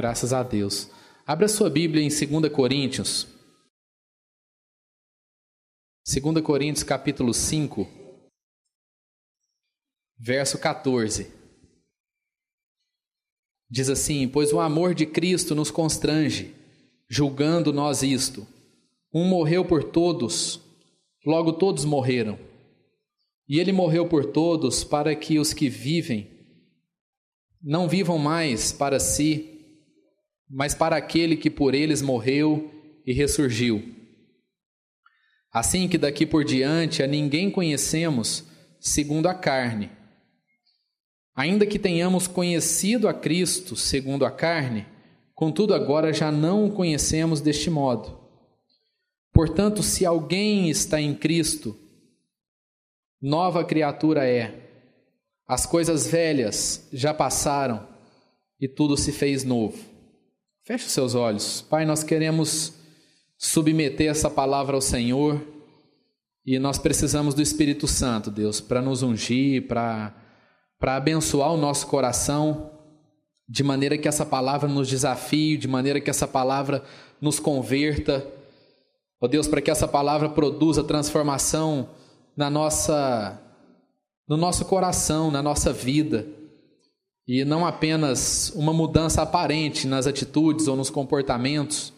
Graças a Deus. Abra sua Bíblia em 2 Coríntios. 2 Coríntios capítulo 5, verso 14. Diz assim: Pois o amor de Cristo nos constrange, julgando nós isto. Um morreu por todos, logo todos morreram. E ele morreu por todos para que os que vivem não vivam mais para si, mas para aquele que por eles morreu e ressurgiu. Assim que daqui por diante a ninguém conhecemos segundo a carne. Ainda que tenhamos conhecido a Cristo segundo a carne, contudo agora já não o conhecemos deste modo. Portanto, se alguém está em Cristo, nova criatura é. As coisas velhas já passaram e tudo se fez novo. Feche os seus olhos. Pai, nós queremos submeter essa palavra ao Senhor e nós precisamos do Espírito Santo, Deus, para nos ungir, para para abençoar o nosso coração, de maneira que essa palavra nos desafie, de maneira que essa palavra nos converta. Ó oh Deus, para que essa palavra produza transformação na nossa no nosso coração, na nossa vida. E não apenas uma mudança aparente nas atitudes ou nos comportamentos,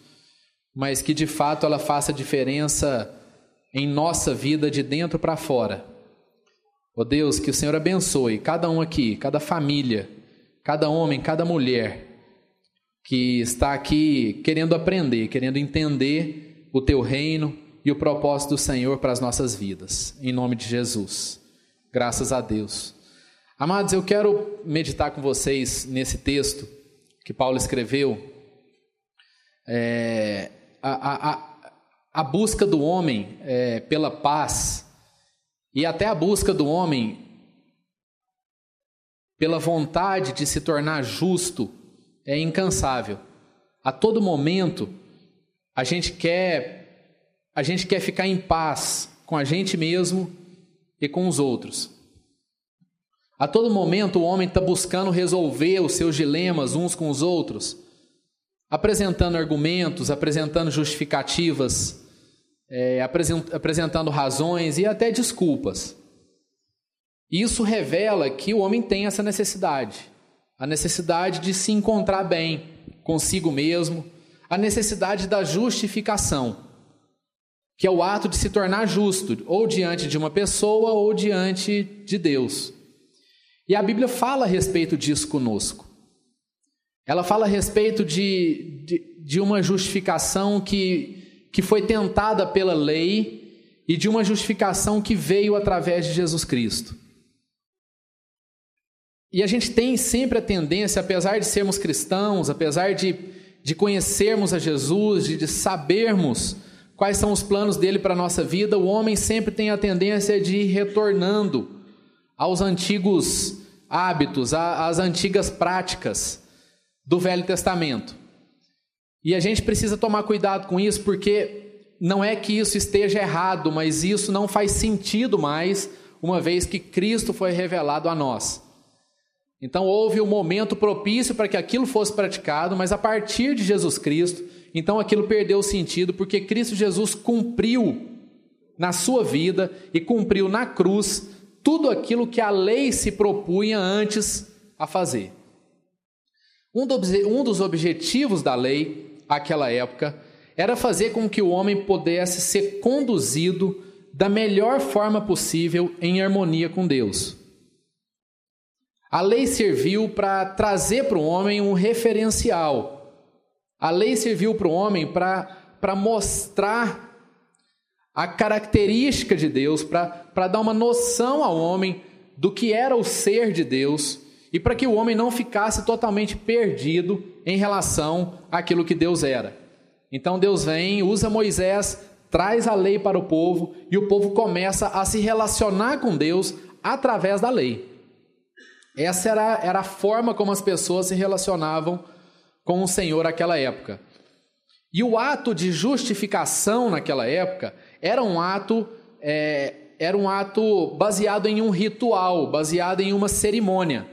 mas que de fato ela faça diferença em nossa vida de dentro para fora. Ó oh Deus, que o Senhor abençoe cada um aqui, cada família, cada homem, cada mulher que está aqui querendo aprender, querendo entender o teu reino e o propósito do Senhor para as nossas vidas. Em nome de Jesus. Graças a Deus. Amados, eu quero meditar com vocês nesse texto que Paulo escreveu. É, a, a, a, busca do homem é, pela paz e até a busca do homem pela vontade de se tornar justo é incansável. A todo momento a gente quer a gente quer ficar em paz com a gente mesmo e com os outros. A todo momento o homem está buscando resolver os seus dilemas uns com os outros, apresentando argumentos, apresentando justificativas é, apresentando razões e até desculpas. Isso revela que o homem tem essa necessidade, a necessidade de se encontrar bem consigo mesmo, a necessidade da justificação, que é o ato de se tornar justo, ou diante de uma pessoa ou diante de Deus. E a Bíblia fala a respeito disso conosco. Ela fala a respeito de, de, de uma justificação que que foi tentada pela lei e de uma justificação que veio através de Jesus Cristo. E a gente tem sempre a tendência, apesar de sermos cristãos, apesar de, de conhecermos a Jesus, de, de sabermos quais são os planos dele para a nossa vida, o homem sempre tem a tendência de ir retornando aos antigos hábitos, às antigas práticas do Velho Testamento. E a gente precisa tomar cuidado com isso, porque não é que isso esteja errado, mas isso não faz sentido mais, uma vez que Cristo foi revelado a nós. Então houve um momento propício para que aquilo fosse praticado, mas a partir de Jesus Cristo, então aquilo perdeu o sentido, porque Cristo Jesus cumpriu na sua vida e cumpriu na cruz tudo aquilo que a lei se propunha antes a fazer. Um dos objetivos da lei àquela época era fazer com que o homem pudesse ser conduzido da melhor forma possível em harmonia com Deus. A lei serviu para trazer para o homem um referencial. A lei serviu para o homem para mostrar a característica de Deus, para dar uma noção ao homem do que era o ser de Deus e para que o homem não ficasse totalmente perdido em relação àquilo que Deus era. Então Deus vem, usa Moisés, traz a lei para o povo e o povo começa a se relacionar com Deus através da lei. Essa era, era a forma como as pessoas se relacionavam com o Senhor naquela época. E o ato de justificação naquela época era um ato é, era um ato baseado em um ritual, baseado em uma cerimônia.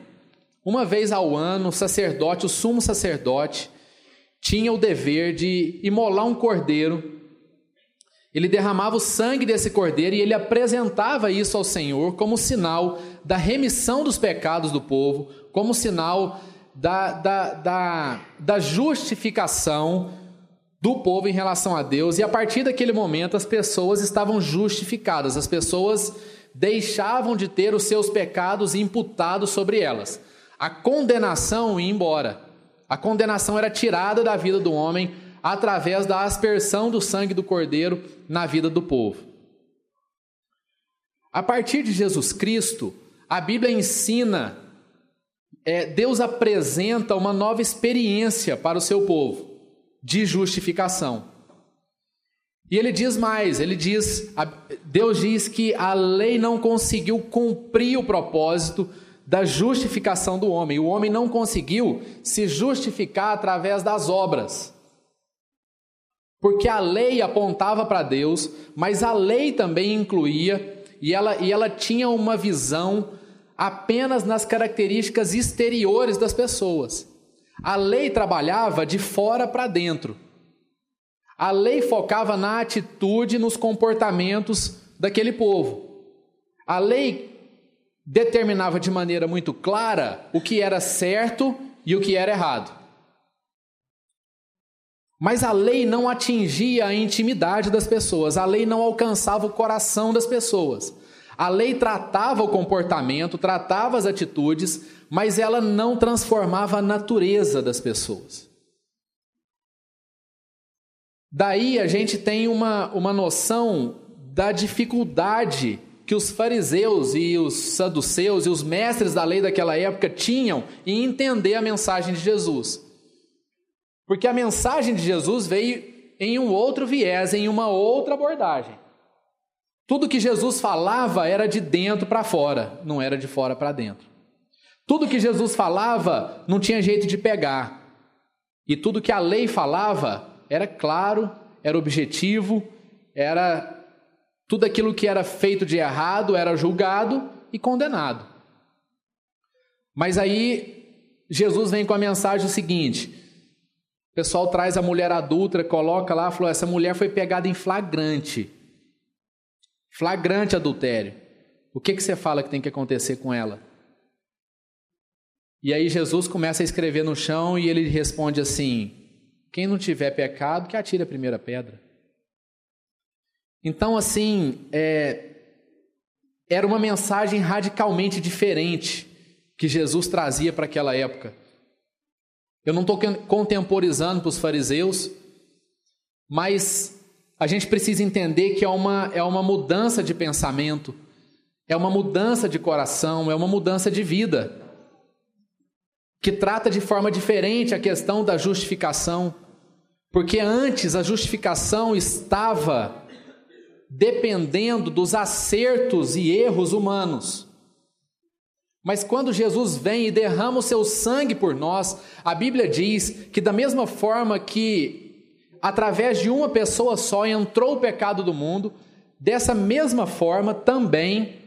Uma vez ao ano, o sacerdote, o sumo sacerdote, tinha o dever de imolar um cordeiro. Ele derramava o sangue desse cordeiro e ele apresentava isso ao Senhor como sinal da remissão dos pecados do povo, como sinal da, da, da, da justificação do povo em relação a Deus. E a partir daquele momento, as pessoas estavam justificadas, as pessoas deixavam de ter os seus pecados imputados sobre elas. A condenação ia embora. A condenação era tirada da vida do homem através da aspersão do sangue do cordeiro na vida do povo. A partir de Jesus Cristo, a Bíblia ensina, é, Deus apresenta uma nova experiência para o seu povo de justificação. E ele diz mais, ele diz, Deus diz que a lei não conseguiu cumprir o propósito da justificação do homem. O homem não conseguiu se justificar através das obras. Porque a lei apontava para Deus, mas a lei também incluía, e ela, e ela tinha uma visão apenas nas características exteriores das pessoas. A lei trabalhava de fora para dentro. A lei focava na atitude, nos comportamentos daquele povo. A lei determinava de maneira muito clara o que era certo e o que era errado. Mas a lei não atingia a intimidade das pessoas, a lei não alcançava o coração das pessoas. A lei tratava o comportamento, tratava as atitudes, mas ela não transformava a natureza das pessoas. Daí a gente tem uma, uma noção da dificuldade que os fariseus e os saduceus e os mestres da lei daquela época tinham em entender a mensagem de Jesus. Porque a mensagem de Jesus veio em um outro viés, em uma outra abordagem. Tudo que Jesus falava era de dentro para fora, não era de fora para dentro. Tudo que Jesus falava não tinha jeito de pegar. E tudo que a lei falava era claro, era objetivo, era tudo aquilo que era feito de errado era julgado e condenado. Mas aí Jesus vem com a mensagem seguinte: o pessoal traz a mulher adulta, coloca lá, falou: essa mulher foi pegada em flagrante. Flagrante adultério. O que, que você fala que tem que acontecer com ela? E aí Jesus começa a escrever no chão e ele responde assim: Quem não tiver pecado, que atire a primeira pedra. Então, assim, é, era uma mensagem radicalmente diferente que Jesus trazia para aquela época. Eu não estou contemporizando para os fariseus, mas a gente precisa entender que é uma, é uma mudança de pensamento, é uma mudança de coração, é uma mudança de vida, que trata de forma diferente a questão da justificação, porque antes a justificação estava dependendo dos acertos e erros humanos. Mas quando Jesus vem e derrama o seu sangue por nós, a Bíblia diz que, da mesma forma que através de uma pessoa só entrou o pecado do mundo, dessa mesma forma também,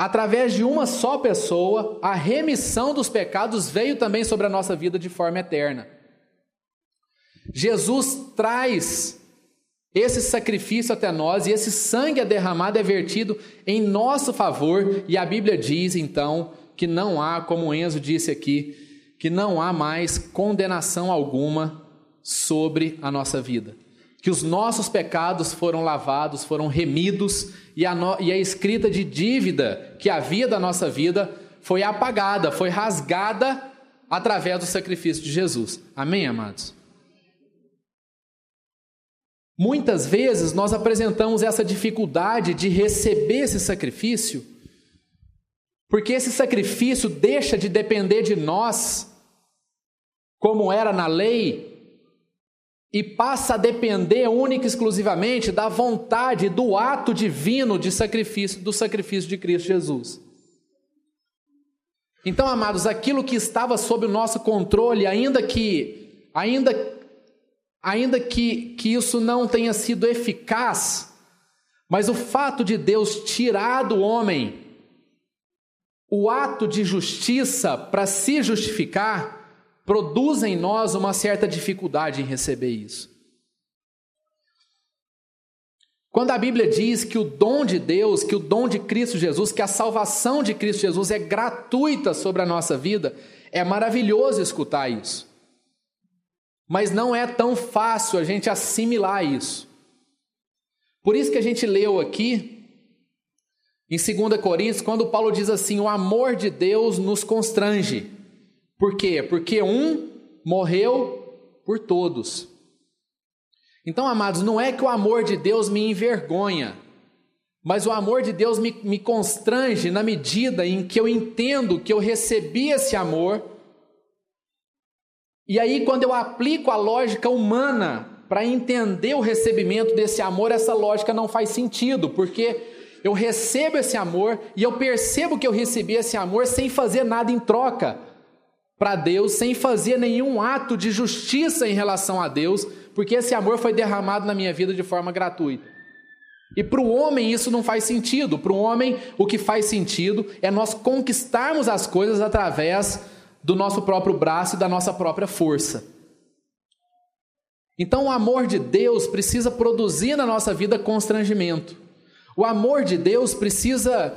através de uma só pessoa, a remissão dos pecados veio também sobre a nossa vida de forma eterna. Jesus traz esse sacrifício até nós e esse sangue é derramado, é vertido em nosso favor, e a Bíblia diz então que não há, como o Enzo disse aqui, que não há mais condenação alguma sobre a nossa vida. Que os nossos pecados foram lavados, foram remidos e a, no, e a escrita de dívida que havia da nossa vida foi apagada, foi rasgada através do sacrifício de Jesus. Amém, amados? Muitas vezes nós apresentamos essa dificuldade de receber esse sacrifício, porque esse sacrifício deixa de depender de nós, como era na lei, e passa a depender única e exclusivamente da vontade, do ato divino de sacrifício, do sacrifício de Cristo Jesus. Então, amados, aquilo que estava sob o nosso controle, ainda que, ainda, ainda que, que isso não tenha sido eficaz, mas o fato de Deus tirar do homem o ato de justiça para se justificar produz em nós uma certa dificuldade em receber isso. Quando a Bíblia diz que o dom de Deus, que o dom de Cristo Jesus, que a salvação de Cristo Jesus é gratuita sobre a nossa vida, é maravilhoso escutar isso. Mas não é tão fácil a gente assimilar isso. Por isso que a gente leu aqui em 2 Coríntios, quando Paulo diz assim: o amor de Deus nos constrange. Por quê? Porque um morreu por todos. Então, amados, não é que o amor de Deus me envergonha, mas o amor de Deus me, me constrange na medida em que eu entendo que eu recebi esse amor. E aí, quando eu aplico a lógica humana para entender o recebimento desse amor, essa lógica não faz sentido, porque eu recebo esse amor e eu percebo que eu recebi esse amor sem fazer nada em troca para Deus, sem fazer nenhum ato de justiça em relação a Deus, porque esse amor foi derramado na minha vida de forma gratuita. E para o homem isso não faz sentido. Para o homem, o que faz sentido é nós conquistarmos as coisas através do nosso próprio braço e da nossa própria força. Então, o amor de Deus precisa produzir na nossa vida constrangimento. O amor de Deus precisa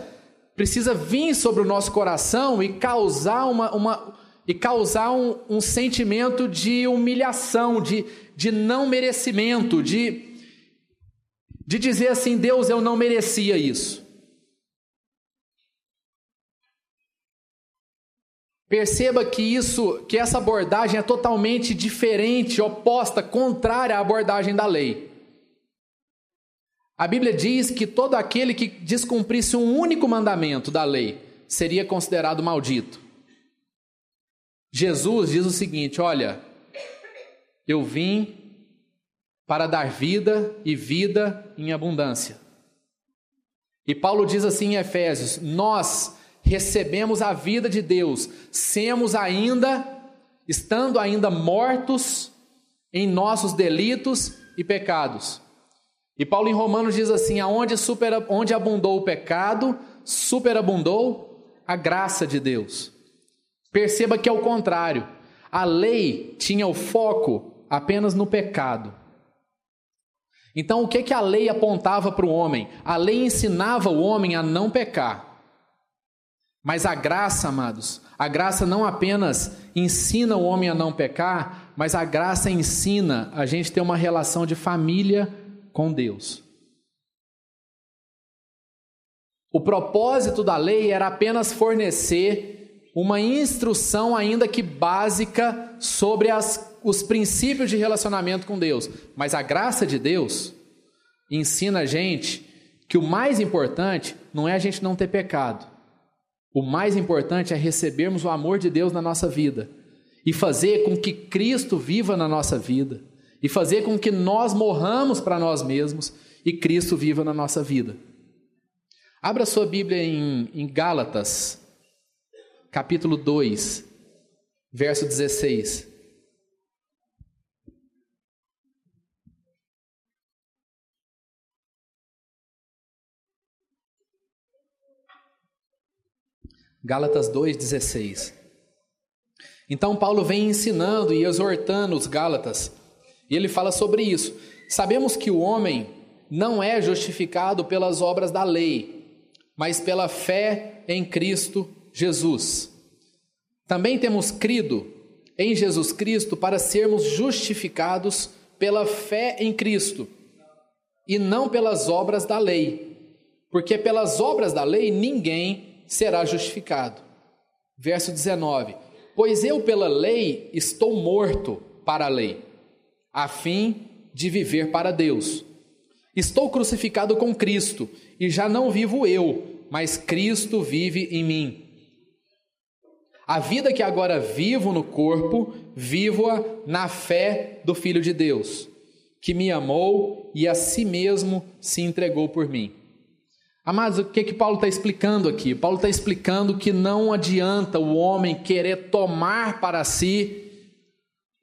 precisa vir sobre o nosso coração e causar uma, uma e causar um, um sentimento de humilhação, de, de não merecimento, de, de dizer assim: Deus, eu não merecia isso. Perceba que isso, que essa abordagem é totalmente diferente, oposta, contrária à abordagem da lei. A Bíblia diz que todo aquele que descumprisse um único mandamento da lei seria considerado maldito. Jesus diz o seguinte: Olha, eu vim para dar vida e vida em abundância. E Paulo diz assim em Efésios: Nós recebemos a vida de Deus, semos ainda, estando ainda mortos em nossos delitos e pecados. E Paulo em Romanos diz assim: aonde super, onde abundou o pecado, superabundou a graça de Deus. Perceba que é o contrário. A lei tinha o foco apenas no pecado. Então, o que, que a lei apontava para o homem? A lei ensinava o homem a não pecar. Mas a graça, amados, a graça não apenas ensina o homem a não pecar, mas a graça ensina a gente ter uma relação de família com Deus. O propósito da lei era apenas fornecer uma instrução, ainda que básica, sobre as, os princípios de relacionamento com Deus. Mas a graça de Deus ensina a gente que o mais importante não é a gente não ter pecado. O mais importante é recebermos o amor de Deus na nossa vida e fazer com que Cristo viva na nossa vida e fazer com que nós morramos para nós mesmos e Cristo viva na nossa vida. Abra sua Bíblia em, em Gálatas, capítulo 2, verso 16. Gálatas 2,16. Então, Paulo vem ensinando e exortando os Gálatas e ele fala sobre isso. Sabemos que o homem não é justificado pelas obras da lei, mas pela fé em Cristo Jesus. Também temos crido em Jesus Cristo para sermos justificados pela fé em Cristo e não pelas obras da lei, porque pelas obras da lei ninguém será justificado. Verso 19: Pois eu pela lei estou morto para a lei a fim de viver para Deus. Estou crucificado com Cristo e já não vivo eu, mas Cristo vive em mim. A vida que agora vivo no corpo, vivo-a na fé do Filho de Deus, que me amou e a si mesmo se entregou por mim. Amados, o que que Paulo está explicando aqui? Paulo está explicando que não adianta o homem querer tomar para si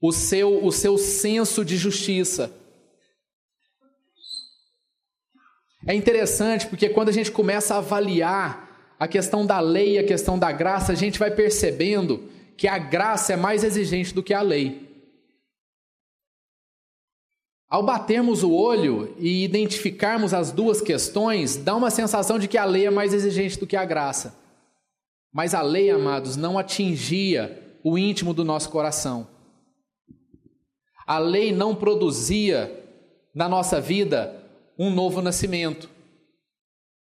o seu, o seu senso de justiça. É interessante porque quando a gente começa a avaliar a questão da lei a questão da graça, a gente vai percebendo que a graça é mais exigente do que a lei. Ao batermos o olho e identificarmos as duas questões, dá uma sensação de que a lei é mais exigente do que a graça. Mas a lei, amados, não atingia o íntimo do nosso coração. A lei não produzia na nossa vida um novo nascimento.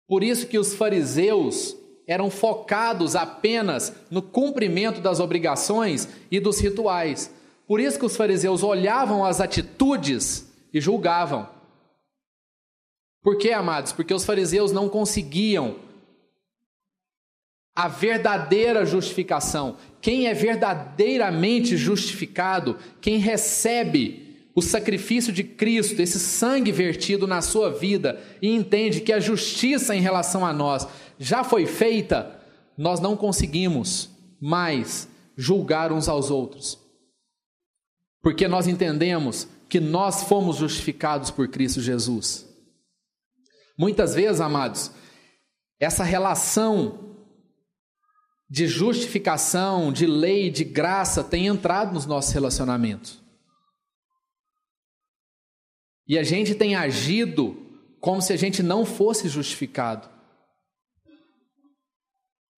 Por isso que os fariseus eram focados apenas no cumprimento das obrigações e dos rituais. Por isso que os fariseus olhavam as atitudes e julgavam. Por quê, amados? Porque os fariseus não conseguiam a verdadeira justificação. Quem é verdadeiramente justificado, quem recebe o sacrifício de Cristo, esse sangue vertido na sua vida e entende que a justiça em relação a nós já foi feita, nós não conseguimos mais julgar uns aos outros. Porque nós entendemos que nós fomos justificados por Cristo Jesus. Muitas vezes, amados, essa relação de justificação, de lei, de graça tem entrado nos nossos relacionamentos. E a gente tem agido como se a gente não fosse justificado.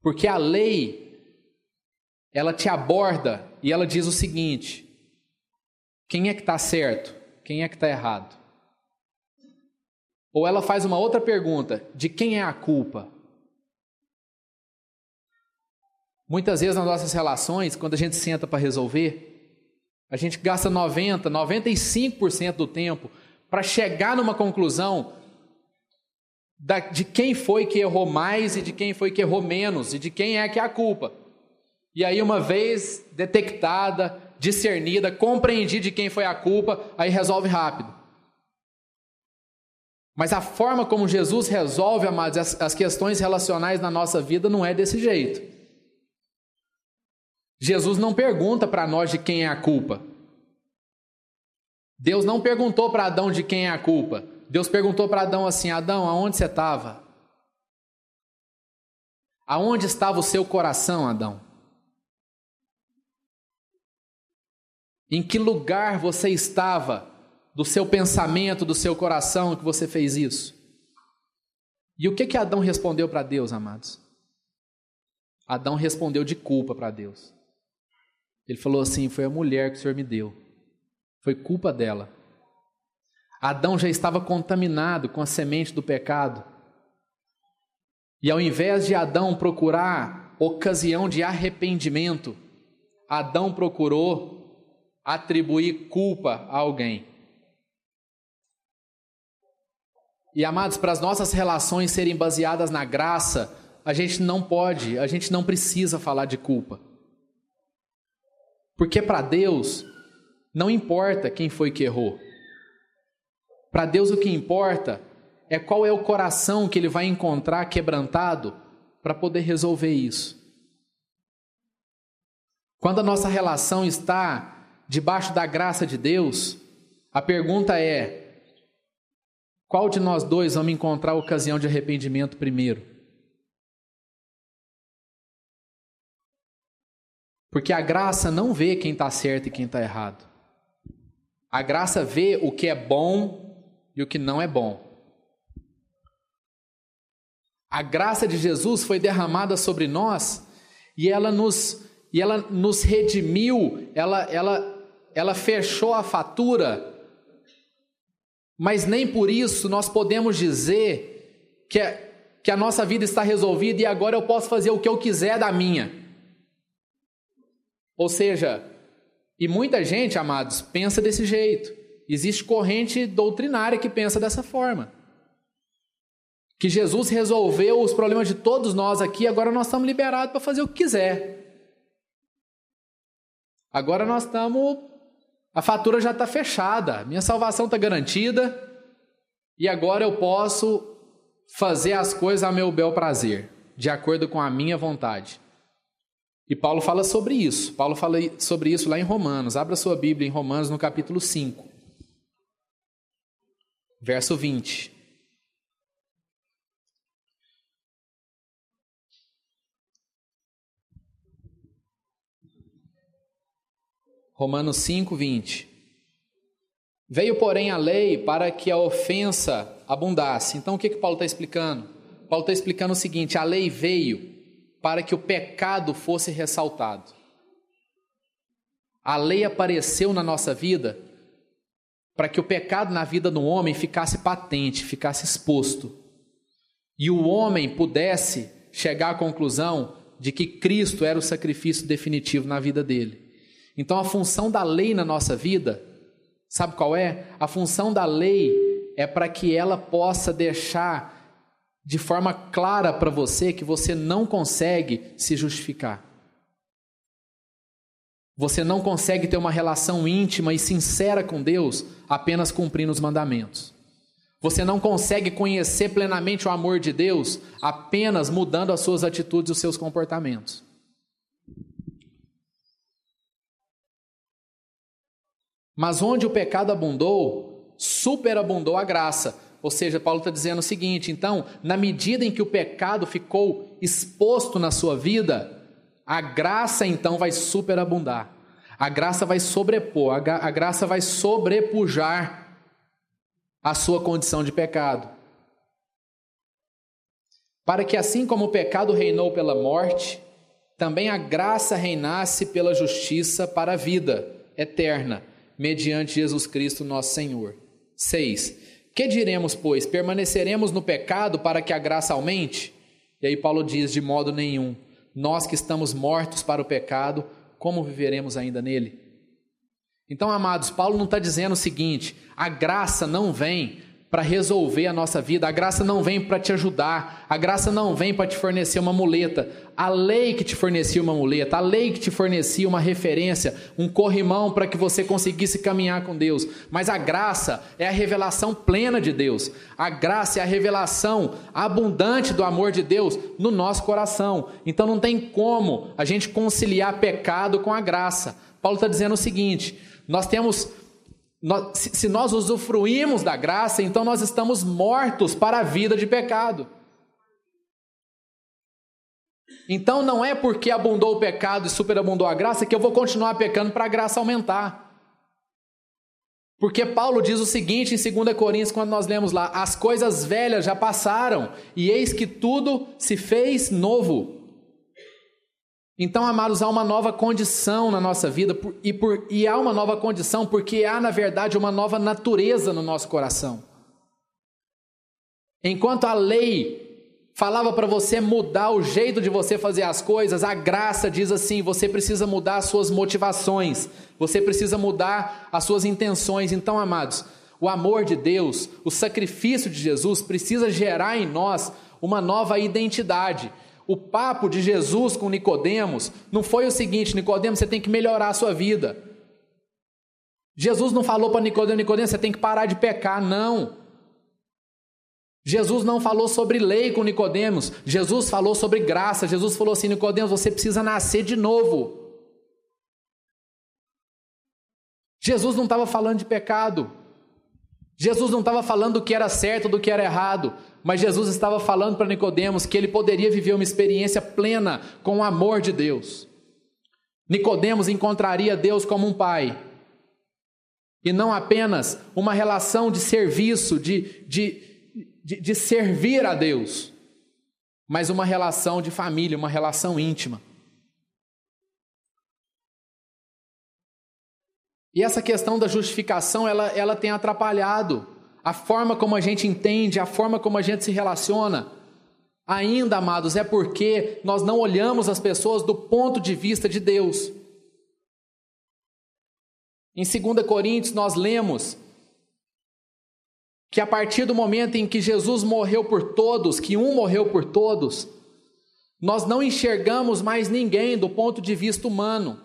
Porque a lei, ela te aborda e ela diz o seguinte: quem é que está certo? Quem é que está errado? Ou ela faz uma outra pergunta: de quem é a culpa? Muitas vezes nas nossas relações, quando a gente senta para resolver, a gente gasta 90, 95% do tempo para chegar numa conclusão de quem foi que errou mais e de quem foi que errou menos e de quem é que é a culpa. E aí, uma vez detectada, discernida, compreendi de quem foi a culpa, aí resolve rápido. Mas a forma como Jesus resolve, amados, as, as questões relacionais na nossa vida não é desse jeito. Jesus não pergunta para nós de quem é a culpa. Deus não perguntou para Adão de quem é a culpa. Deus perguntou para Adão assim: Adão, aonde você estava? Aonde estava o seu coração, Adão? Em que lugar você estava do seu pensamento, do seu coração que você fez isso? E o que que Adão respondeu para Deus, amados? Adão respondeu de culpa para Deus. Ele falou assim: Foi a mulher que o Senhor me deu. Foi culpa dela. Adão já estava contaminado com a semente do pecado. E ao invés de Adão procurar ocasião de arrependimento, Adão procurou atribuir culpa a alguém. E amados, para as nossas relações serem baseadas na graça, a gente não pode, a gente não precisa falar de culpa. Porque para Deus não importa quem foi que errou. Para Deus o que importa é qual é o coração que ele vai encontrar quebrantado para poder resolver isso. Quando a nossa relação está debaixo da graça de Deus, a pergunta é: qual de nós dois vamos encontrar a ocasião de arrependimento primeiro? Porque a graça não vê quem está certo e quem está errado. A graça vê o que é bom e o que não é bom. A graça de Jesus foi derramada sobre nós e ela nos, e ela nos redimiu, ela, ela, ela fechou a fatura, mas nem por isso nós podemos dizer que, que a nossa vida está resolvida e agora eu posso fazer o que eu quiser da minha. Ou seja, e muita gente, amados, pensa desse jeito. Existe corrente doutrinária que pensa dessa forma. Que Jesus resolveu os problemas de todos nós aqui, agora nós estamos liberados para fazer o que quiser. Agora nós estamos. A fatura já está fechada, minha salvação está garantida, e agora eu posso fazer as coisas a meu bel prazer, de acordo com a minha vontade. E Paulo fala sobre isso. Paulo fala sobre isso lá em Romanos. Abra sua Bíblia em Romanos no capítulo 5, Verso 20. Romanos 5, 20. Veio, porém, a lei para que a ofensa abundasse. Então, o que, que Paulo está explicando? Paulo está explicando o seguinte: a lei veio para que o pecado fosse ressaltado. A lei apareceu na nossa vida para que o pecado na vida do homem ficasse patente, ficasse exposto. E o homem pudesse chegar à conclusão de que Cristo era o sacrifício definitivo na vida dele. Então, a função da lei na nossa vida, sabe qual é? A função da lei é para que ela possa deixar de forma clara para você que você não consegue se justificar. Você não consegue ter uma relação íntima e sincera com Deus apenas cumprindo os mandamentos. Você não consegue conhecer plenamente o amor de Deus apenas mudando as suas atitudes e os seus comportamentos. Mas onde o pecado abundou, superabundou a graça. Ou seja, Paulo está dizendo o seguinte: então, na medida em que o pecado ficou exposto na sua vida, a graça então vai superabundar. A graça vai sobrepor, a, graça vai sobrepujar a sua condição de pecado. Para que assim como o pecado reinou pela morte, também a graça reinasse pela justiça para a vida eterna, mediante Jesus Cristo nosso Senhor. 6. Que diremos, pois? Permaneceremos no pecado para que a graça aumente? E aí Paulo diz: de modo nenhum. Nós que estamos mortos para o pecado, como viveremos ainda nele? Então, amados, Paulo não está dizendo o seguinte: a graça não vem para resolver a nossa vida. A graça não vem para te ajudar, a graça não vem para te fornecer uma muleta. A lei que te fornecia uma muleta, a lei que te fornecia uma referência, um corrimão para que você conseguisse caminhar com Deus. Mas a graça é a revelação plena de Deus. A graça é a revelação abundante do amor de Deus no nosso coração. Então não tem como a gente conciliar pecado com a graça. Paulo está dizendo o seguinte: nós temos nós, se nós usufruímos da graça, então nós estamos mortos para a vida de pecado. Então não é porque abundou o pecado e superabundou a graça que eu vou continuar pecando para a graça aumentar. Porque Paulo diz o seguinte em 2 Coríntios, quando nós lemos lá: as coisas velhas já passaram, e eis que tudo se fez novo. Então, amados, há uma nova condição na nossa vida, e, por, e há uma nova condição porque há, na verdade, uma nova natureza no nosso coração. Enquanto a lei falava para você mudar o jeito de você fazer as coisas, a graça diz assim: você precisa mudar as suas motivações, você precisa mudar as suas intenções. Então, amados, o amor de Deus, o sacrifício de Jesus precisa gerar em nós uma nova identidade. O papo de Jesus com Nicodemos não foi o seguinte: Nicodemos, você tem que melhorar a sua vida. Jesus não falou para Nicodemos, Nicodemos, você tem que parar de pecar, não. Jesus não falou sobre lei com Nicodemos, Jesus falou sobre graça. Jesus falou assim: Nicodemos, você precisa nascer de novo. Jesus não estava falando de pecado. Jesus não estava falando do que era certo, do que era errado, mas Jesus estava falando para Nicodemos que ele poderia viver uma experiência plena com o amor de Deus. Nicodemos encontraria Deus como um pai, e não apenas uma relação de serviço, de, de, de, de servir a Deus, mas uma relação de família, uma relação íntima. E essa questão da justificação, ela, ela tem atrapalhado a forma como a gente entende, a forma como a gente se relaciona. Ainda, amados, é porque nós não olhamos as pessoas do ponto de vista de Deus. Em 2 Coríntios, nós lemos que a partir do momento em que Jesus morreu por todos, que um morreu por todos, nós não enxergamos mais ninguém do ponto de vista humano.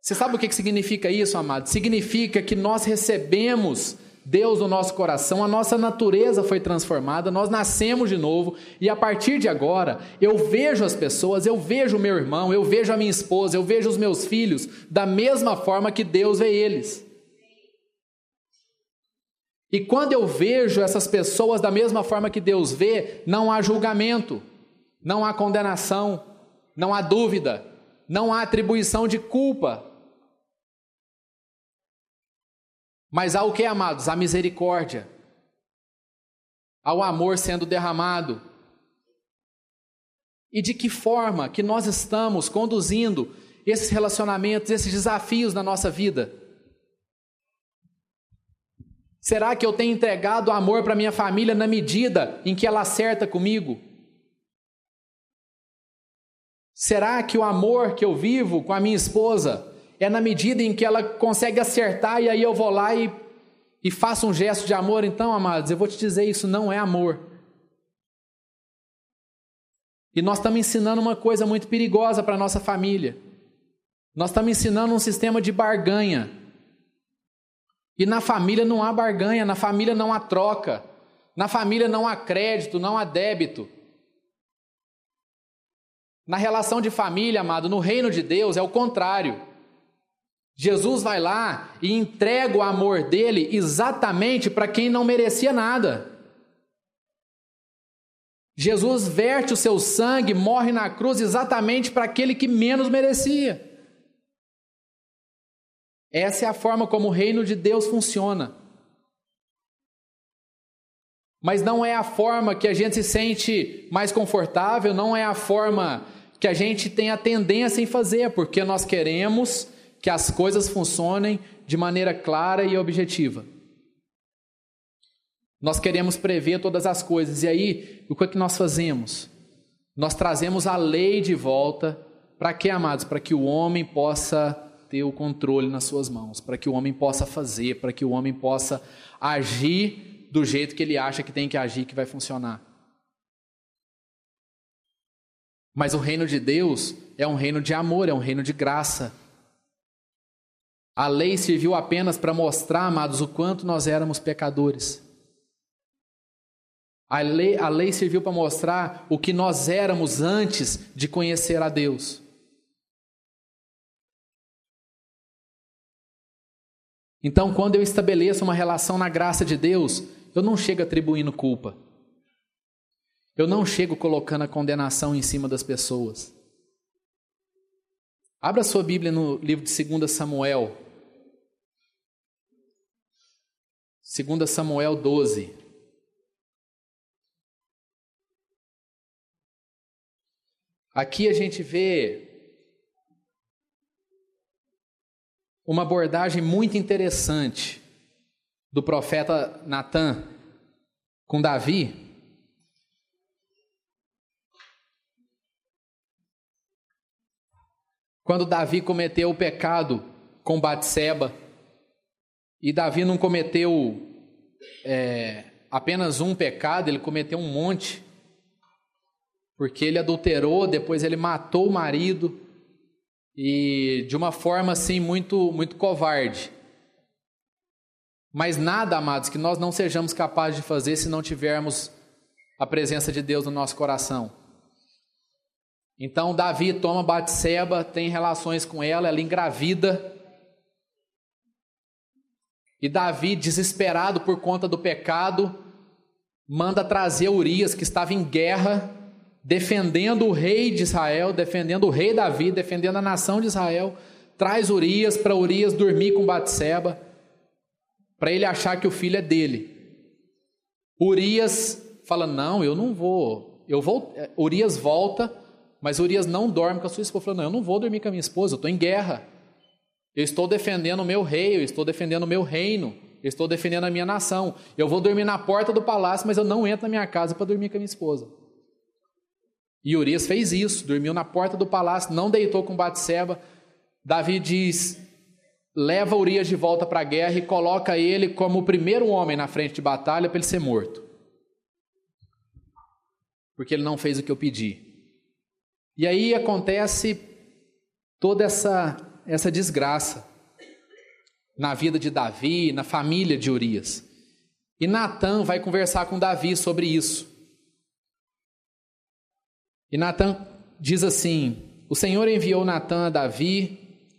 Você sabe o que significa isso, amado? Significa que nós recebemos Deus no nosso coração, a nossa natureza foi transformada, nós nascemos de novo e a partir de agora eu vejo as pessoas, eu vejo o meu irmão, eu vejo a minha esposa, eu vejo os meus filhos da mesma forma que Deus vê eles. E quando eu vejo essas pessoas da mesma forma que Deus vê, não há julgamento, não há condenação, não há dúvida, não há atribuição de culpa Mas há o que, amados? A misericórdia. Há o amor sendo derramado. E de que forma que nós estamos conduzindo esses relacionamentos, esses desafios na nossa vida? Será que eu tenho entregado amor para minha família na medida em que ela acerta comigo? Será que o amor que eu vivo com a minha esposa é na medida em que ela consegue acertar e aí eu vou lá e, e faço um gesto de amor. Então, amados, eu vou te dizer: isso não é amor. E nós estamos ensinando uma coisa muito perigosa para a nossa família. Nós estamos ensinando um sistema de barganha. E na família não há barganha, na família não há troca, na família não há crédito, não há débito. Na relação de família, amado, no reino de Deus é o contrário. Jesus vai lá e entrega o amor dele exatamente para quem não merecia nada. Jesus verte o seu sangue, morre na cruz exatamente para aquele que menos merecia. Essa é a forma como o reino de Deus funciona. Mas não é a forma que a gente se sente mais confortável, não é a forma que a gente tem a tendência em fazer, porque nós queremos que as coisas funcionem de maneira clara e objetiva. Nós queremos prever todas as coisas, e aí, o que, é que nós fazemos? Nós trazemos a lei de volta, para quê, amados? Para que o homem possa ter o controle nas suas mãos, para que o homem possa fazer, para que o homem possa agir do jeito que ele acha que tem que agir, que vai funcionar. Mas o reino de Deus é um reino de amor, é um reino de graça. A lei serviu apenas para mostrar, amados, o quanto nós éramos pecadores. A lei, a lei serviu para mostrar o que nós éramos antes de conhecer a Deus. Então, quando eu estabeleço uma relação na graça de Deus, eu não chego atribuindo culpa. Eu não chego colocando a condenação em cima das pessoas. Abra sua Bíblia no livro de 2 Samuel. 2 Samuel 12. Aqui a gente vê uma abordagem muito interessante do profeta Natan com Davi. Quando Davi cometeu o pecado com Batseba, e Davi não cometeu é, apenas um pecado, ele cometeu um monte, porque ele adulterou, depois ele matou o marido, e de uma forma assim muito, muito covarde. Mas nada, amados, que nós não sejamos capazes de fazer se não tivermos a presença de Deus no nosso coração. Então Davi toma Batseba, tem relações com ela, ela engravida. E Davi, desesperado por conta do pecado, manda trazer Urias, que estava em guerra, defendendo o rei de Israel, defendendo o rei Davi, defendendo a nação de Israel. Traz Urias para Urias dormir com Batseba, para ele achar que o filho é dele. Urias fala: Não, eu não vou. Eu vou. Urias volta mas Urias não dorme com a sua esposa. Falou, não, eu não vou dormir com a minha esposa, eu estou em guerra. Eu estou defendendo o meu rei, eu estou defendendo o meu reino, eu estou defendendo a minha nação. Eu vou dormir na porta do palácio, mas eu não entro na minha casa para dormir com a minha esposa. E Urias fez isso, dormiu na porta do palácio, não deitou com Batseba. Davi diz: leva Urias de volta para a guerra e coloca ele como o primeiro homem na frente de batalha para ele ser morto. Porque ele não fez o que eu pedi. E aí acontece toda essa, essa desgraça na vida de Davi, na família de Urias. E Natan vai conversar com Davi sobre isso. E Natan diz assim: O Senhor enviou Natan a Davi,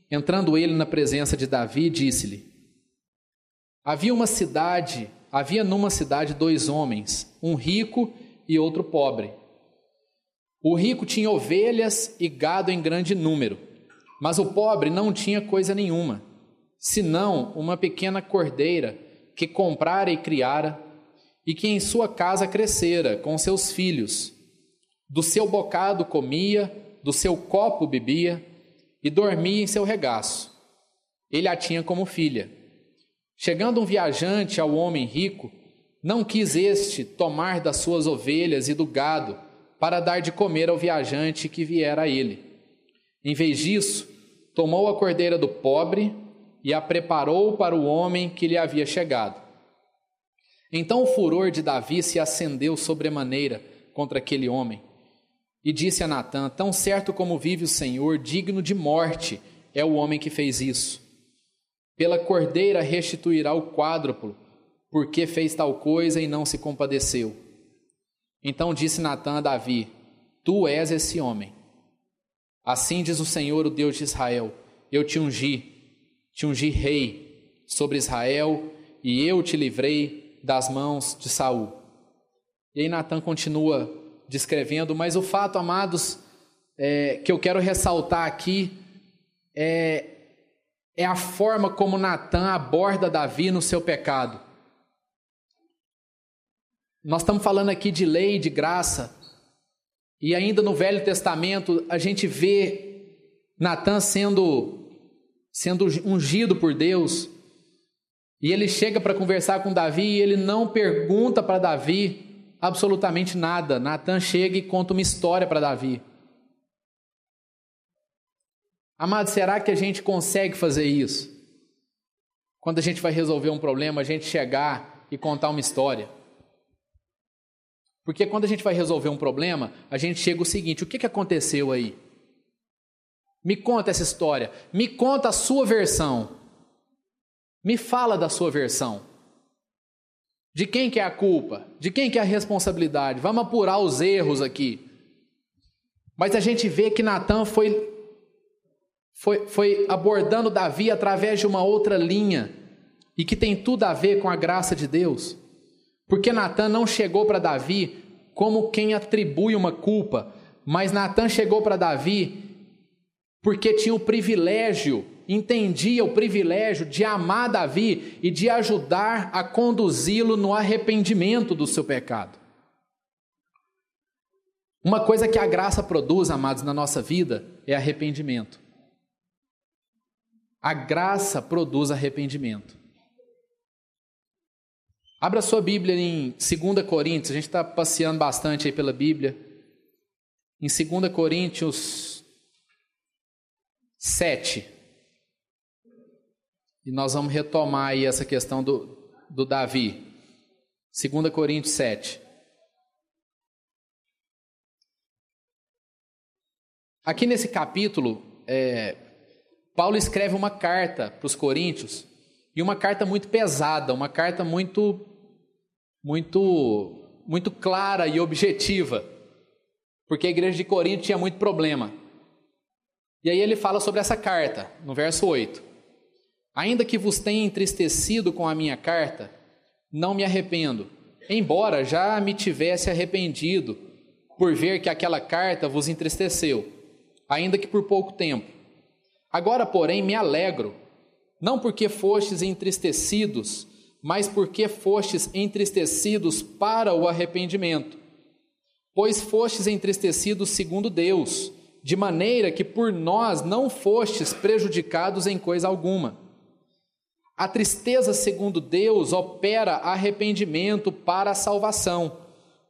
entrando ele na presença de Davi, disse-lhe: Havia uma cidade, havia numa cidade dois homens, um rico e outro pobre. O rico tinha ovelhas e gado em grande número, mas o pobre não tinha coisa nenhuma, senão uma pequena cordeira que comprara e criara, e que em sua casa crescera com seus filhos. Do seu bocado comia, do seu copo bebia, e dormia em seu regaço. Ele a tinha como filha. Chegando um viajante ao homem rico, não quis este tomar das suas ovelhas e do gado para dar de comer ao viajante que viera a ele. Em vez disso, tomou a cordeira do pobre e a preparou para o homem que lhe havia chegado. Então o furor de Davi se acendeu sobremaneira contra aquele homem. E disse a Natã: Tão certo como vive o Senhor, digno de morte é o homem que fez isso. Pela cordeira restituirá o quádruplo, porque fez tal coisa e não se compadeceu. Então disse Natã a Davi: Tu és esse homem. Assim diz o Senhor, o Deus de Israel: Eu te ungi, te ungi rei sobre Israel, e eu te livrei das mãos de Saul. E aí Natan continua descrevendo, mas o fato, amados, é, que eu quero ressaltar aqui é, é a forma como Natan aborda Davi no seu pecado. Nós estamos falando aqui de lei, de graça, e ainda no Velho Testamento a gente vê Natan sendo sendo ungido por Deus, e ele chega para conversar com Davi e ele não pergunta para Davi absolutamente nada. Natan chega e conta uma história para Davi. Amado, será que a gente consegue fazer isso? Quando a gente vai resolver um problema, a gente chegar e contar uma história. Porque quando a gente vai resolver um problema, a gente chega o seguinte: o que, que aconteceu aí? Me conta essa história, me conta a sua versão. Me fala da sua versão. De quem que é a culpa? De quem que é a responsabilidade? Vamos apurar os erros aqui. Mas a gente vê que Natan foi, foi, foi abordando Davi através de uma outra linha e que tem tudo a ver com a graça de Deus. Porque Natan não chegou para Davi como quem atribui uma culpa, mas Natan chegou para Davi porque tinha o privilégio entendia o privilégio de amar Davi e de ajudar a conduzi-lo no arrependimento do seu pecado. Uma coisa que a graça produz, amados, na nossa vida é arrependimento. A graça produz arrependimento. Abra sua Bíblia em 2 Coríntios, a gente está passeando bastante aí pela Bíblia. Em 2 Coríntios 7. E nós vamos retomar aí essa questão do, do Davi. 2 Coríntios 7. Aqui nesse capítulo, é, Paulo escreve uma carta para os coríntios, e uma carta muito pesada, uma carta muito, muito, muito clara e objetiva, porque a igreja de Corinto tinha muito problema. E aí ele fala sobre essa carta, no verso 8. Ainda que vos tenha entristecido com a minha carta, não me arrependo, embora já me tivesse arrependido por ver que aquela carta vos entristeceu, ainda que por pouco tempo. Agora, porém, me alegro, não porque fostes entristecidos, mas porque fostes entristecidos para o arrependimento. Pois fostes entristecidos segundo Deus, de maneira que por nós não fostes prejudicados em coisa alguma. A tristeza, segundo Deus, opera arrependimento para a salvação,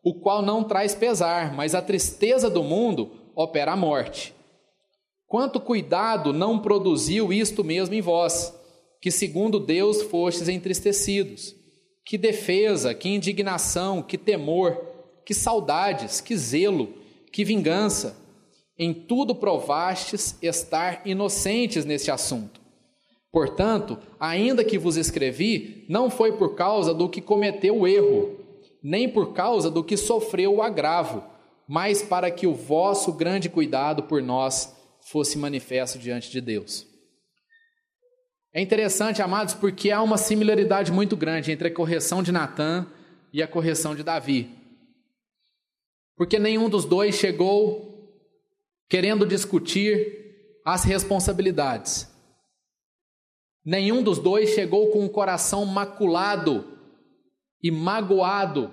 o qual não traz pesar, mas a tristeza do mundo opera a morte. Quanto cuidado não produziu isto mesmo em vós, que segundo Deus fostes entristecidos? Que defesa, que indignação, que temor, que saudades, que zelo, que vingança. Em tudo provastes estar inocentes neste assunto. Portanto, ainda que vos escrevi, não foi por causa do que cometeu o erro, nem por causa do que sofreu o agravo, mas para que o vosso grande cuidado por nós fosse manifesto diante de Deus. É interessante, amados, porque há uma similaridade muito grande entre a correção de Natã e a correção de Davi. Porque nenhum dos dois chegou querendo discutir as responsabilidades. Nenhum dos dois chegou com o coração maculado e magoado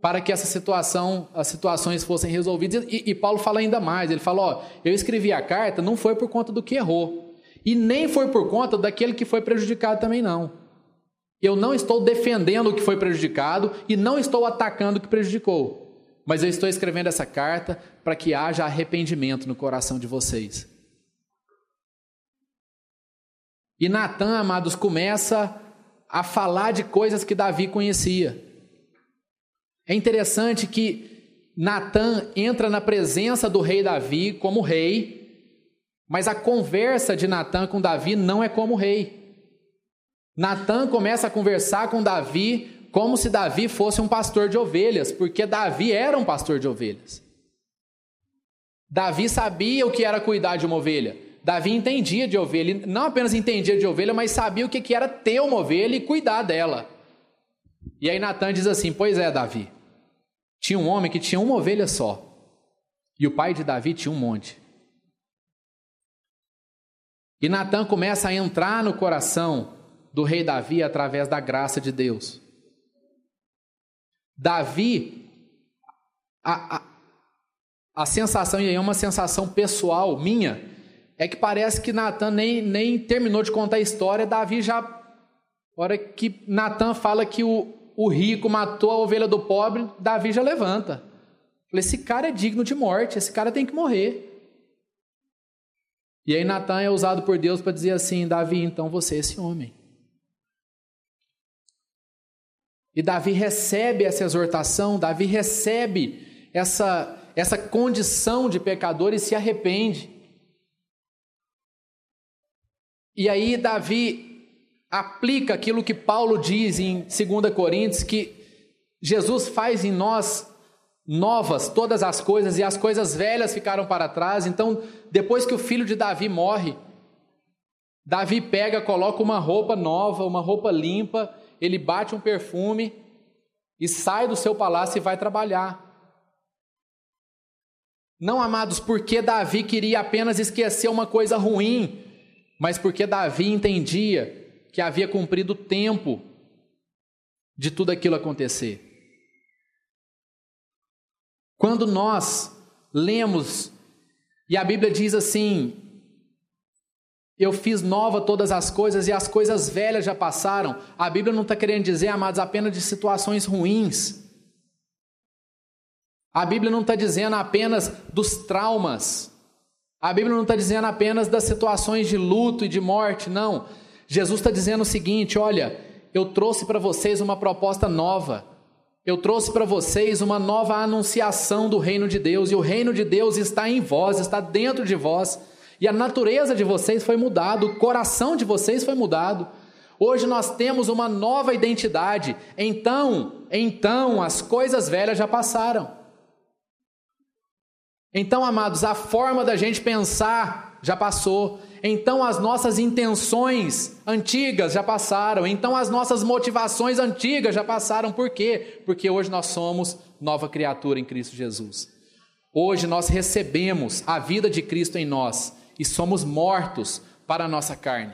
para que essa situação, as situações fossem resolvidas. E, e Paulo fala ainda mais. Ele fala: ó, eu escrevi a carta não foi por conta do que errou e nem foi por conta daquele que foi prejudicado também não. Eu não estou defendendo o que foi prejudicado e não estou atacando o que prejudicou. Mas eu estou escrevendo essa carta para que haja arrependimento no coração de vocês. E Natan, amados, começa a falar de coisas que Davi conhecia. É interessante que Natan entra na presença do rei Davi como rei, mas a conversa de Natan com Davi não é como rei. Natan começa a conversar com Davi como se Davi fosse um pastor de ovelhas, porque Davi era um pastor de ovelhas. Davi sabia o que era cuidar de uma ovelha. Davi entendia de ovelha, não apenas entendia de ovelha, mas sabia o que era ter uma ovelha e cuidar dela. E aí Natan diz assim: Pois é, Davi. Tinha um homem que tinha uma ovelha só. E o pai de Davi tinha um monte. E Natan começa a entrar no coração do rei Davi através da graça de Deus. Davi, a, a, a sensação, e aí é uma sensação pessoal minha, é que parece que Natan nem, nem terminou de contar a história, Davi já. hora que Natan fala que o, o rico matou a ovelha do pobre, Davi já levanta. Esse cara é digno de morte, esse cara tem que morrer. E aí Natan é usado por Deus para dizer assim: Davi, então você é esse homem. E Davi recebe essa exortação, Davi recebe essa, essa condição de pecador e se arrepende. E aí Davi aplica aquilo que Paulo diz em 2 Coríntios, que Jesus faz em nós novas todas as coisas e as coisas velhas ficaram para trás. Então, depois que o filho de Davi morre, Davi pega, coloca uma roupa nova, uma roupa limpa, ele bate um perfume e sai do seu palácio e vai trabalhar. Não, amados, porque Davi queria apenas esquecer uma coisa ruim mas porque Davi entendia que havia cumprido o tempo de tudo aquilo acontecer. Quando nós lemos e a Bíblia diz assim: Eu fiz nova todas as coisas e as coisas velhas já passaram. A Bíblia não está querendo dizer, amados, apenas de situações ruins. A Bíblia não está dizendo apenas dos traumas. A Bíblia não está dizendo apenas das situações de luto e de morte, não. Jesus está dizendo o seguinte: olha, eu trouxe para vocês uma proposta nova. Eu trouxe para vocês uma nova anunciação do reino de Deus, e o reino de Deus está em vós, está dentro de vós, e a natureza de vocês foi mudada, o coração de vocês foi mudado. Hoje nós temos uma nova identidade. Então, então as coisas velhas já passaram. Então, amados, a forma da gente pensar já passou. Então, as nossas intenções antigas já passaram. Então, as nossas motivações antigas já passaram. Por quê? Porque hoje nós somos nova criatura em Cristo Jesus. Hoje nós recebemos a vida de Cristo em nós e somos mortos para a nossa carne.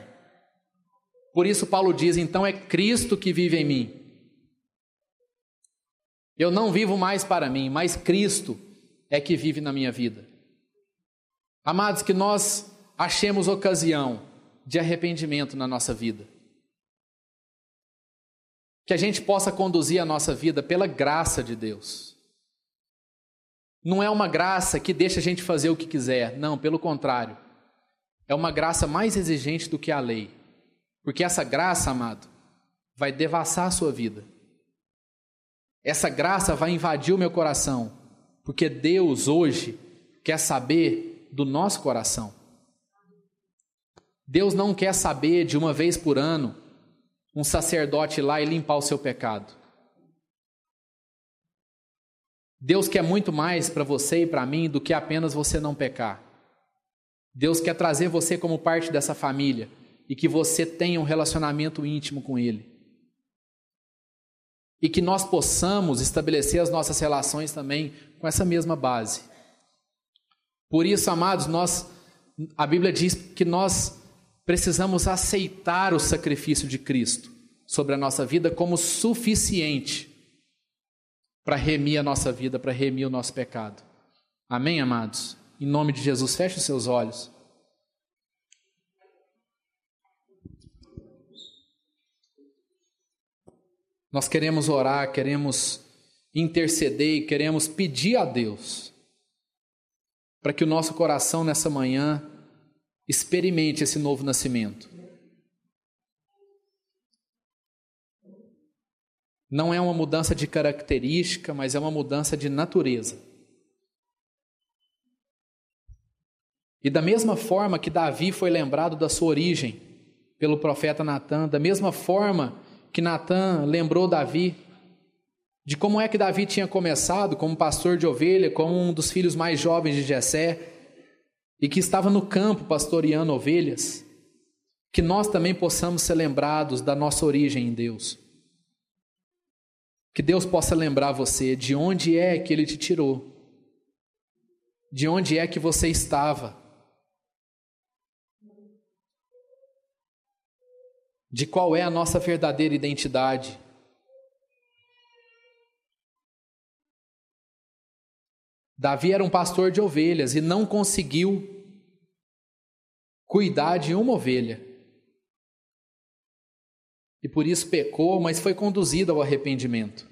Por isso, Paulo diz: então é Cristo que vive em mim. Eu não vivo mais para mim, mas Cristo é que vive na minha vida. Amados, que nós achemos ocasião de arrependimento na nossa vida. Que a gente possa conduzir a nossa vida pela graça de Deus. Não é uma graça que deixa a gente fazer o que quiser, não, pelo contrário. É uma graça mais exigente do que a lei. Porque essa graça, amado, vai devassar a sua vida. Essa graça vai invadir o meu coração porque Deus hoje quer saber do nosso coração. Deus não quer saber de uma vez por ano um sacerdote ir lá e limpar o seu pecado. Deus quer muito mais para você e para mim do que apenas você não pecar. Deus quer trazer você como parte dessa família e que você tenha um relacionamento íntimo com Ele e que nós possamos estabelecer as nossas relações também com essa mesma base. Por isso, amados, nós a Bíblia diz que nós precisamos aceitar o sacrifício de Cristo sobre a nossa vida como suficiente para remir a nossa vida, para remir o nosso pecado. Amém, amados? Em nome de Jesus, feche os seus olhos. Nós queremos orar, queremos interceder e queremos pedir a Deus para que o nosso coração nessa manhã experimente esse novo nascimento. Não é uma mudança de característica, mas é uma mudança de natureza. E da mesma forma que Davi foi lembrado da sua origem pelo profeta Natan, da mesma forma que Natan lembrou Davi de como é que Davi tinha começado como pastor de ovelha, como um dos filhos mais jovens de Jessé, e que estava no campo pastoreando ovelhas, que nós também possamos ser lembrados da nossa origem em Deus. Que Deus possa lembrar você de onde é que Ele te tirou, de onde é que você estava, de qual é a nossa verdadeira identidade. Davi era um pastor de ovelhas e não conseguiu cuidar de uma ovelha. E por isso pecou, mas foi conduzido ao arrependimento.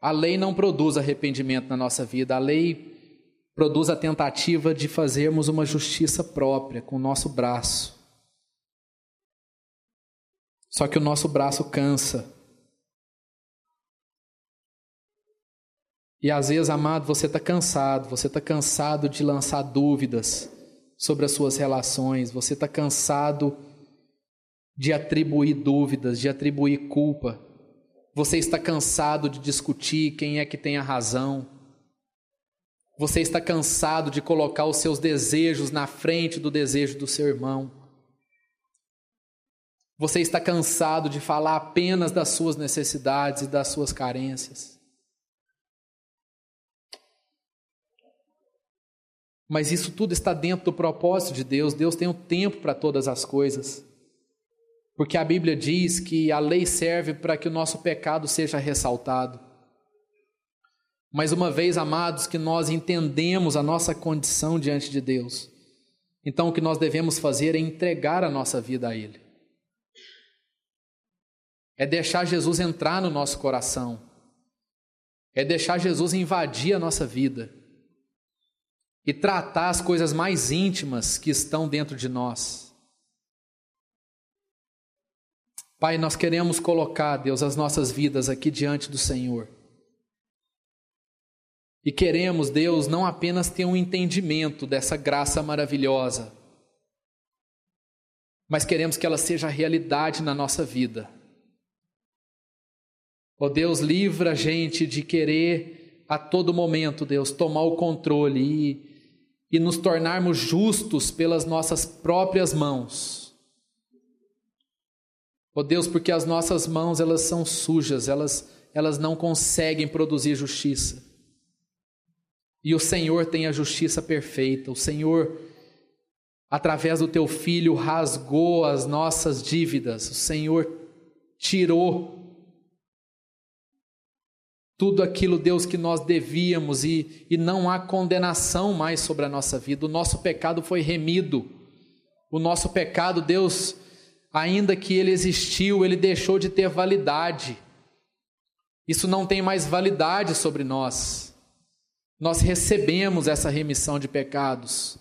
A lei não produz arrependimento na nossa vida, a lei produz a tentativa de fazermos uma justiça própria com o nosso braço. Só que o nosso braço cansa. E às vezes, amado, você está cansado, você está cansado de lançar dúvidas sobre as suas relações, você está cansado de atribuir dúvidas, de atribuir culpa, você está cansado de discutir quem é que tem a razão. Você está cansado de colocar os seus desejos na frente do desejo do seu irmão. Você está cansado de falar apenas das suas necessidades e das suas carências. Mas isso tudo está dentro do propósito de Deus. Deus tem um tempo para todas as coisas. Porque a Bíblia diz que a lei serve para que o nosso pecado seja ressaltado. Mas uma vez, amados, que nós entendemos a nossa condição diante de Deus, então o que nós devemos fazer é entregar a nossa vida a Ele. É deixar Jesus entrar no nosso coração. É deixar Jesus invadir a nossa vida. E tratar as coisas mais íntimas que estão dentro de nós. Pai, nós queremos colocar, Deus, as nossas vidas aqui diante do Senhor. E queremos, Deus, não apenas ter um entendimento dessa graça maravilhosa, mas queremos que ela seja realidade na nossa vida. Ó oh, Deus, livra a gente de querer a todo momento, Deus, tomar o controle e, e nos tornarmos justos pelas nossas próprias mãos. Ó oh, Deus, porque as nossas mãos elas são sujas, elas, elas não conseguem produzir justiça. E o Senhor tem a justiça perfeita. O Senhor, através do teu filho, rasgou as nossas dívidas. O Senhor tirou tudo aquilo, Deus, que nós devíamos e, e não há condenação mais sobre a nossa vida. O nosso pecado foi remido. O nosso pecado, Deus, ainda que ele existiu, ele deixou de ter validade. Isso não tem mais validade sobre nós nós recebemos essa remissão de pecados.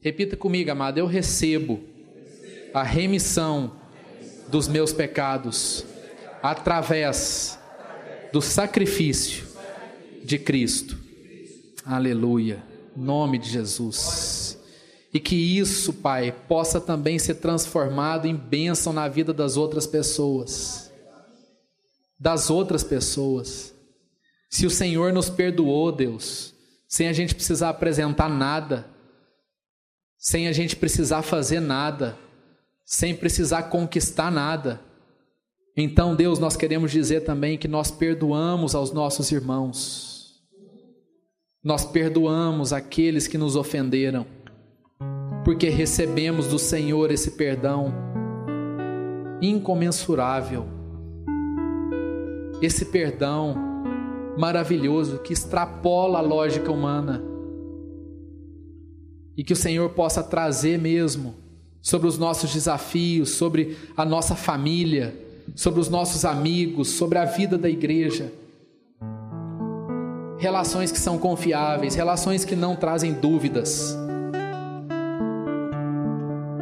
Repita comigo, amado: eu recebo a remissão dos meus pecados através do sacrifício de Cristo. Aleluia. Nome de Jesus. E que isso, Pai, possa também ser transformado em bênção na vida das outras pessoas. Das outras pessoas. Se o Senhor nos perdoou, Deus, sem a gente precisar apresentar nada, sem a gente precisar fazer nada, sem precisar conquistar nada. Então, Deus, nós queremos dizer também que nós perdoamos aos nossos irmãos. Nós perdoamos aqueles que nos ofenderam, porque recebemos do Senhor esse perdão incomensurável. Esse perdão maravilhoso que extrapola a lógica humana. E que o Senhor possa trazer mesmo sobre os nossos desafios, sobre a nossa família, sobre os nossos amigos, sobre a vida da igreja. Relações que são confiáveis, relações que não trazem dúvidas.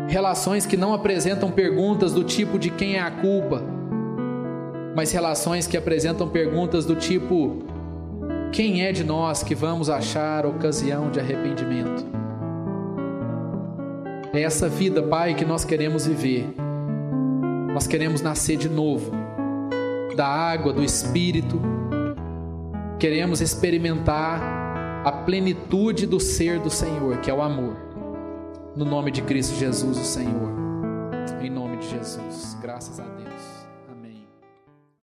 Relações que não apresentam perguntas do tipo de quem é a culpa, mas relações que apresentam perguntas do tipo: quem é de nós que vamos achar ocasião de arrependimento? É essa vida, Pai, que nós queremos viver. Nós queremos nascer de novo, da água, do Espírito. Queremos experimentar a plenitude do ser do Senhor, que é o amor. No nome de Cristo Jesus, o Senhor. Em nome de Jesus. Graças a Deus.